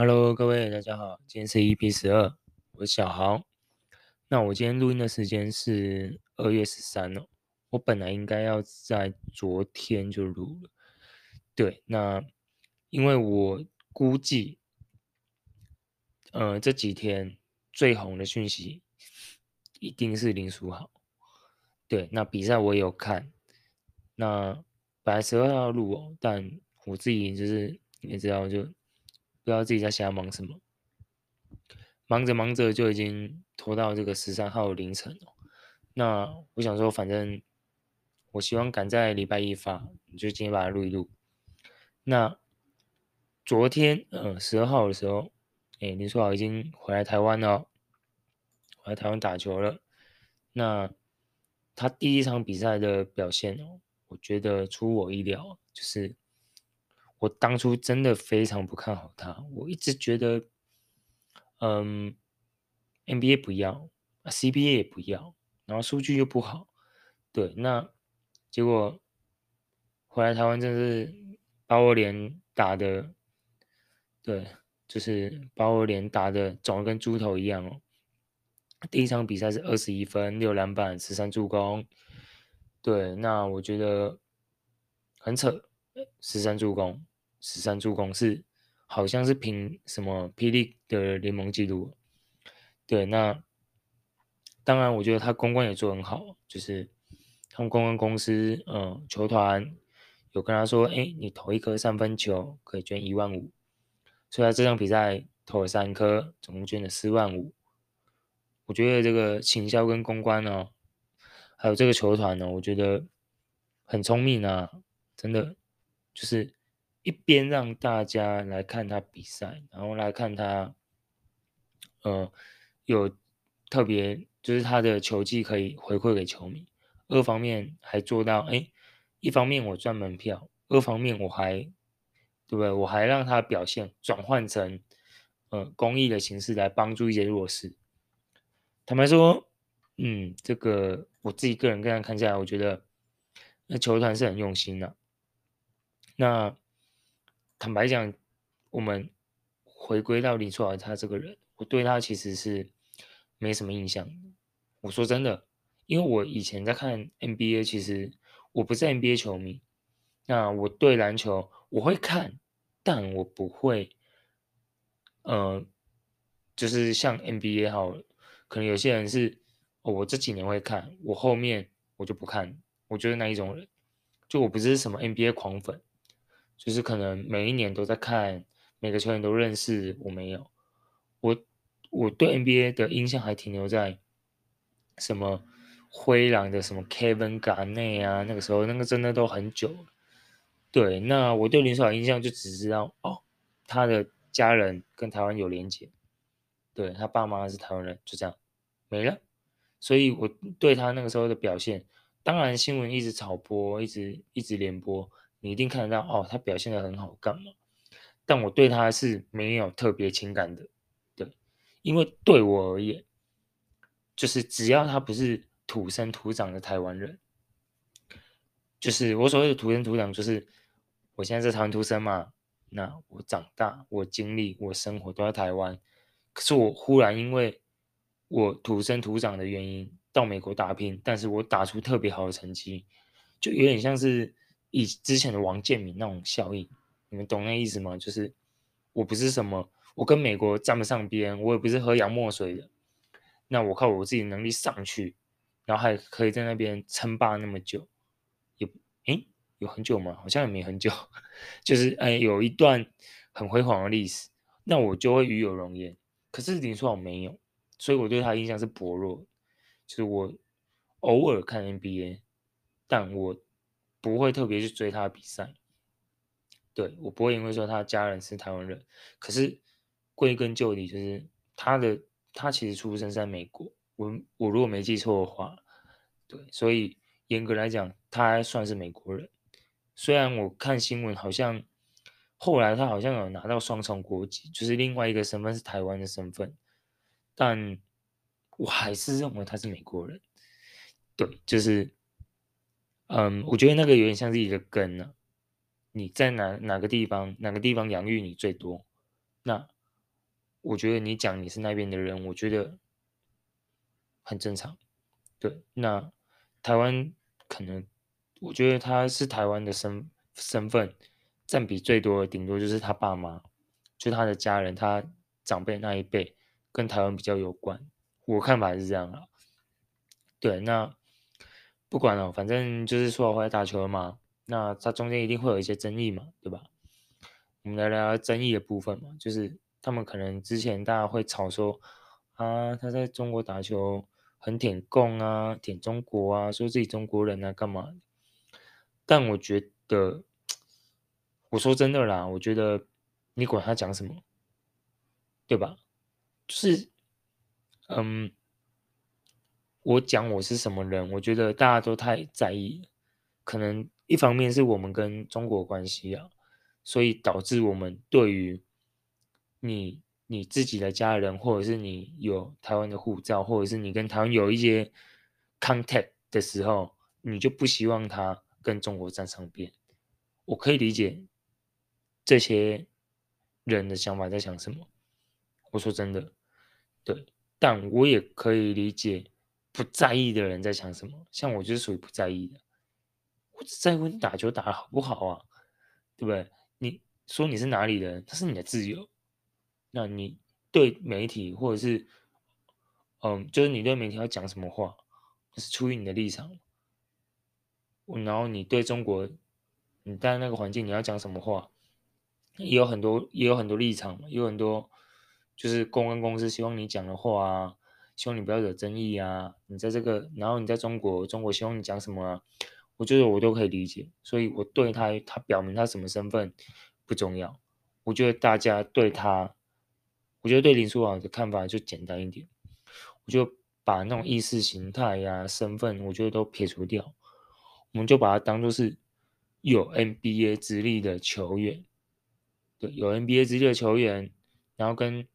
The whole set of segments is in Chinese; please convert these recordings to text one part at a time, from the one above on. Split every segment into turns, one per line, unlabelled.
Hello，各位大家好，今天是 EP 十二，我是小豪。那我今天录音的时间是二月十三哦，我本来应该要在昨天就录了，对，那因为我估计，呃，这几天最红的讯息一定是林书豪，对，那比赛我也有看，那本来十二号要录哦，但我自己就是你也知道就。不知道自己在瞎忙什么，忙着忙着就已经拖到这个十三号凌晨了。那我想说，反正我希望赶在礼拜一发，就今天把它录一录。那昨天，呃，十二号的时候，哎，林书豪已经回来台湾了，回来台湾打球了。那他第一场比赛的表现哦，我觉得出我意料，就是。我当初真的非常不看好他，我一直觉得，嗯，NBA 不要，CBA 也不要，然后数据又不好，对，那结果回来台湾真是把我脸打的，对，就是把我脸打的肿的跟猪头一样哦。第一场比赛是二十一分、六篮板、十三助攻，对，那我觉得很扯，十三助攻。十三助攻是，好像是凭什么霹雳的联盟纪录？对，那当然，我觉得他公关也做很好，就是他们公关公司，嗯，球团有跟他说，哎，你投一颗三分球可以捐一万五，所以他这场比赛投了三颗，总共捐了四万五。我觉得这个行销跟公关呢，还有这个球团呢，我觉得很聪明啊，真的就是。一边让大家来看他比赛，然后来看他，呃，有特别就是他的球技可以回馈给球迷。二方面还做到，哎，一方面我赚门票，二方面我还，对不对？我还让他表现转换成，呃，公益的形式来帮助一些弱势。坦白说，嗯，这个我自己个人这样看下来，我觉得那球团是很用心的。那。坦白讲，我们回归到林书豪他这个人，我对他其实是没什么印象。我说真的，因为我以前在看 NBA，其实我不是 NBA 球迷。那我对篮球我会看，但我不会，呃，就是像 NBA 好，可能有些人是，我这几年会看，我后面我就不看。我觉得那一种人，就我不是什么 NBA 狂粉。就是可能每一年都在看，每个球员都认识，我没有，我我对 NBA 的印象还停留在什么灰狼的什么 Kevin Garnett 啊，那个时候那个真的都很久。对，那我对林书豪印象就只知道哦，他的家人跟台湾有连结，对，他爸妈是台湾人，就这样没了。所以我对他那个时候的表现，当然新闻一直炒播，一直一直连播。你一定看得到哦，他表现得很好，干嘛？但我对他是没有特别情感的，对，因为对我而言，就是只要他不是土生土长的台湾人，就是我所谓的土生土长，就是我现在在台湾出生嘛，那我长大，我经历，我生活都在台湾，可是我忽然因为我土生土长的原因到美国打拼，但是我打出特别好的成绩，就有点像是。以之前的王建民那种效应，你们懂那意思吗？就是我不是什么，我跟美国沾不上边，我也不是喝洋墨水的。那我靠我自己的能力上去，然后还可以在那边称霸那么久，有诶有很久吗？好像也没很久，就是哎有一段很辉煌的历史，那我就会与有荣焉。可是林书豪没有，所以我对他印象是薄弱。就是我偶尔看 NBA，但我。不会特别去追他的比赛，对，我不会因为说他家人是台湾人，可是归根究底就是他的他其实出生在美国，我我如果没记错的话，对，所以严格来讲他还算是美国人。虽然我看新闻好像后来他好像有拿到双重国籍，就是另外一个身份是台湾的身份，但我还是认为他是美国人。对，就是。嗯，我觉得那个有点像是一个根呢、你在哪哪个地方，哪个地方养育你最多，那我觉得你讲你是那边的人，我觉得很正常。对，那台湾可能，我觉得他是台湾的身身份占比最多的，顶多就是他爸妈，就他的家人，他长辈那一辈跟台湾比较有关。我看法是这样啊。对，那不管了，反正就是说回来打球了嘛，那他中间一定会有一些争议嘛，对吧？我们来聊聊争议的部分嘛，就是。他们可能之前大家会吵说啊，他在中国打球很舔共啊，舔中国啊，说自己中国人啊，干嘛？但我觉得，我说真的啦，我觉得你管他讲什么，对吧？就是，嗯，我讲我是什么人，我觉得大家都太在意，可能一方面是我们跟中国关系啊，所以导致我们对于。你你自己的家人，或者是你有台湾的护照，或者是你跟台湾有一些 contact 的时候，你就不希望他跟中国站上边。我可以理解这些人的想法在想什么。我说真的，对，但我也可以理解不在意的人在想什么。像我就是属于不在意的，我只在乎你打球打得好不好啊，对不对？你说你是哪里人，那是你的自由。那你对媒体，或者是，嗯，就是你对媒体要讲什么话，是出于你的立场。然后你对中国，你在那个环境你要讲什么话，也有很多也有很多立场，也有很多就是公关公司希望你讲的话啊，希望你不要惹争议啊。你在这个，然后你在中国，中国希望你讲什么啊，我觉得我都可以理解。所以我对他，他表明他什么身份不重要。我觉得大家对他。我觉得对林书豪的看法就简单一点，我就把那种意识形态呀、身份，我觉得都撇除掉，我们就把它当做是有 NBA 资历的球员，对，有 NBA 资历的球员，然后跟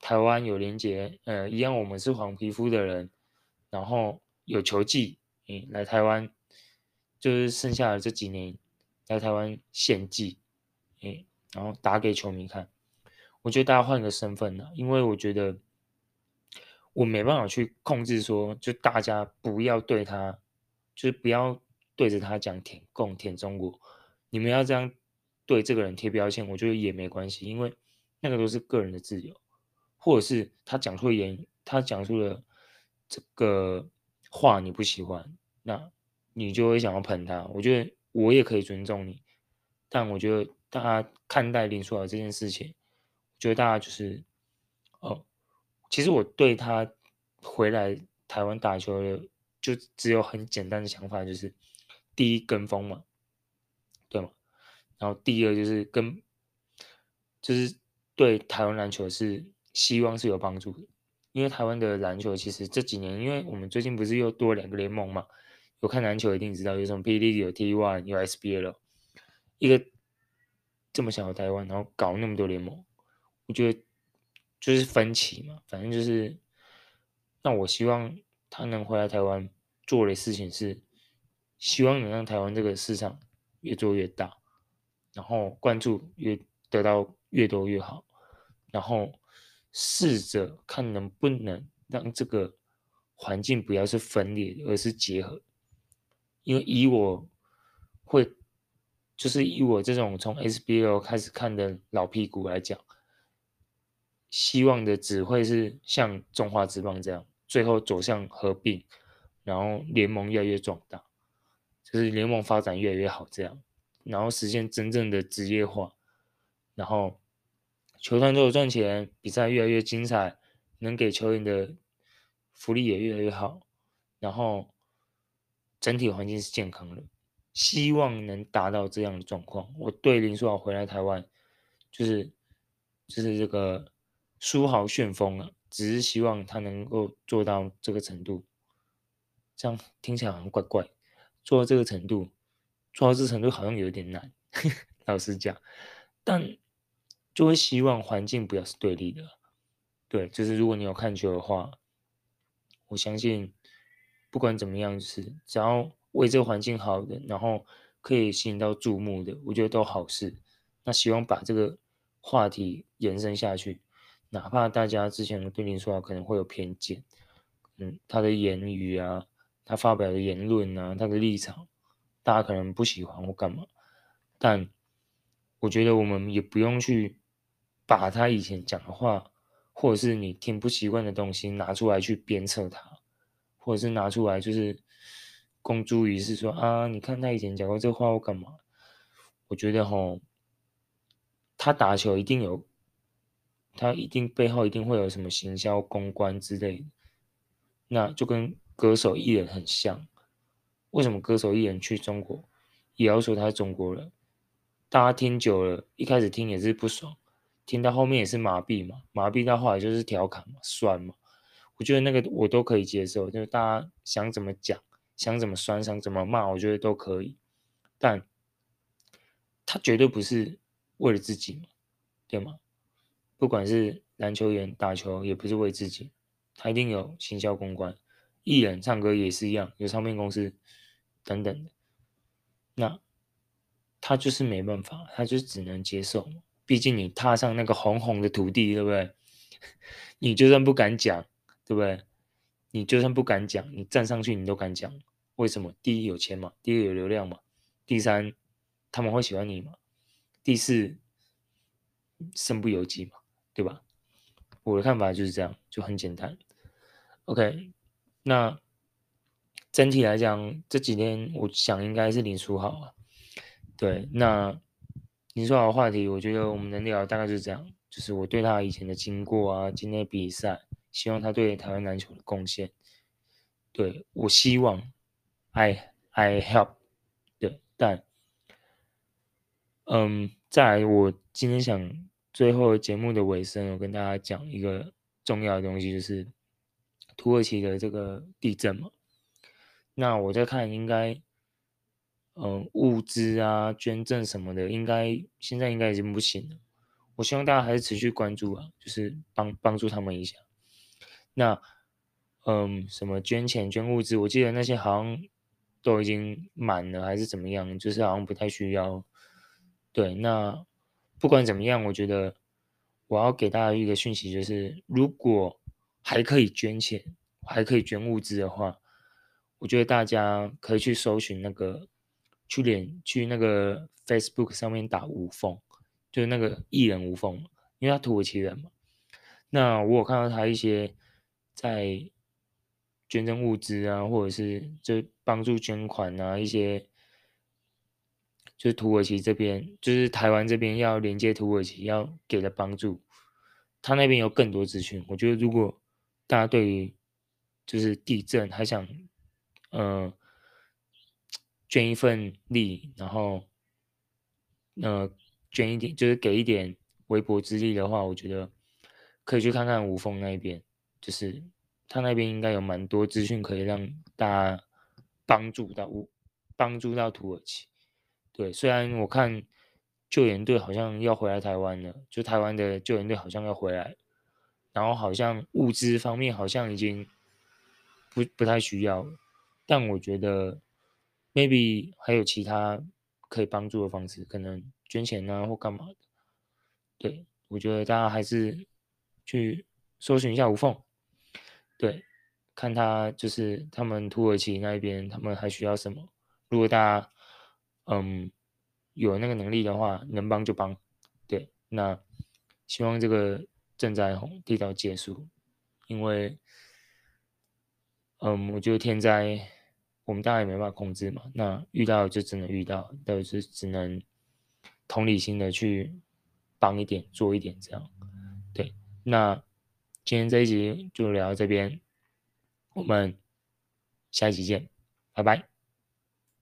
台湾有连结，呃，一样，我们是黄皮肤的人，然后有球技，嗯，来台湾，就是剩下的这几年来台湾献技，嗯，然后打给球迷看。我觉得大家换个身份呢，因为我觉得我没办法去控制说，就大家不要对他，就是不要对着他讲舔共、舔中国。你们要这样对这个人贴标签，我觉得也没关系，因为那个都是个人的自由，或者是他讲出言，他讲出了这个话你不喜欢，那你就会想要喷他。我觉得我也可以尊重你，但我觉得大家看待林书豪这件事情。觉得大家就是，哦，其实我对他回来台湾打球的，就只有很简单的想法，就是第一跟风嘛，对吗？然后第二就是跟，就是对台湾篮球是希望是有帮助的，因为台湾的篮球其实这几年，因为我们最近不是又多两个联盟嘛，有看篮球一定知道，有什么 P D 有 T One 有 SBL，一个这么小的台湾，然后搞那么多联盟。我觉得就是分歧嘛，反正就是，那我希望他能回来台湾做的事情是，希望能让台湾这个市场越做越大，然后关注越得到越多越好，然后试着看能不能让这个环境不要是分裂，而是结合，因为以我会，就是以我这种从 SBL 开始看的老屁股来讲。希望的只会是像中华职棒这样，最后走向合并，然后联盟越来越壮大，就是联盟发展越来越好这样，然后实现真正的职业化，然后球团都有赚钱，比赛越来越精彩，能给球员的福利也越来越好，然后整体环境是健康的，希望能达到这样的状况。我对林书豪回来台湾，就是就是这个。书豪旋风啊，只是希望他能够做到这个程度，这样听起来好像怪怪。做到这个程度，做到这程度好像有点难，老实讲。但就会希望环境不要是对立的。对，就是如果你有看球的话，我相信不管怎么样，就是只要为这个环境好的，然后可以吸引到注目的，我觉得都好事。那希望把这个话题延伸下去。哪怕大家之前对林书豪可能会有偏见，嗯，他的言语啊，他发表的言论啊，他的立场，大家可能不喜欢或干嘛，但我觉得我们也不用去把他以前讲的话，或者是你听不习惯的东西拿出来去鞭策他，或者是拿出来就是公诸于世说啊，你看他以前讲过这话或干嘛？我觉得吼，他打球一定有。他一定背后一定会有什么行销公关之类的，那就跟歌手艺人很像。为什么歌手艺人去中国也要说他是中国人？大家听久了，一开始听也是不爽，听到后面也是麻痹嘛，麻痹到后来就是调侃嘛，酸嘛。我觉得那个我都可以接受，就是大家想怎么讲，想怎么酸，想怎么骂，我觉得都可以。但他绝对不是为了自己嘛，对吗？不管是篮球员打球，也不是为自己，他一定有行销公关，艺人唱歌也是一样，有唱片公司等等的。那他就是没办法，他就只能接受。毕竟你踏上那个红红的土地，对不对？你就算不敢讲，对不对？你就算不敢讲，你站上去你都敢讲。为什么？第一有钱嘛，第二有流量嘛，第三他们会喜欢你嘛，第四身不由己嘛。对吧？我的看法就是这样，就很简单。OK，那整体来讲，这几天我想应该是林书豪啊。对，那林书豪的话题，我觉得我们能聊大概就是这样，就是我对他以前的经过啊，今天比赛，希望他对台湾篮球的贡献。对，我希望，I I help。对，但，嗯，再来，我今天想。最后节目的尾声，我跟大家讲一个重要的东西，就是土耳其的这个地震嘛。那我在看，应该，嗯，物资啊、捐赠什么的，应该现在应该已经不行了。我希望大家还是持续关注啊，就是帮帮助他们一下。那，嗯，什么捐钱、捐物资，我记得那些好像都已经满了，还是怎么样，就是好像不太需要。对，那。不管怎么样，我觉得我要给大家一个讯息，就是如果还可以捐钱，还可以捐物资的话，我觉得大家可以去搜寻那个，去连去那个 Facebook 上面打吴凤，就是那个艺人吴凤，因为他土耳其人嘛。那我有看到他一些在捐赠物资啊，或者是就帮助捐款啊一些。就是土耳其这边，就是台湾这边要连接土耳其要给的帮助，他那边有更多资讯。我觉得如果大家对于就是地震还想，呃，捐一份力，然后，呃，捐一点，就是给一点微薄之力的话，我觉得可以去看看吴峰那边，就是他那边应该有蛮多资讯可以让大家帮助到吴，帮助到土耳其。对，虽然我看救援队好像要回来台湾了，就台湾的救援队好像要回来，然后好像物资方面好像已经不不太需要了，但我觉得 maybe 还有其他可以帮助的方式，可能捐钱啊或干嘛的。对，我觉得大家还是去搜寻一下吴凤，对，看他就是他们土耳其那边他们还需要什么，如果大家。嗯，有那个能力的话，能帮就帮。对，那希望这个赈灾红地道结束，因为，嗯，我觉得天灾我们大家也没办法控制嘛。那遇到就只能遇到，但是只能同理心的去帮一点，做一点这样。对，那今天这一集就聊到这边，我们下一集见，拜拜。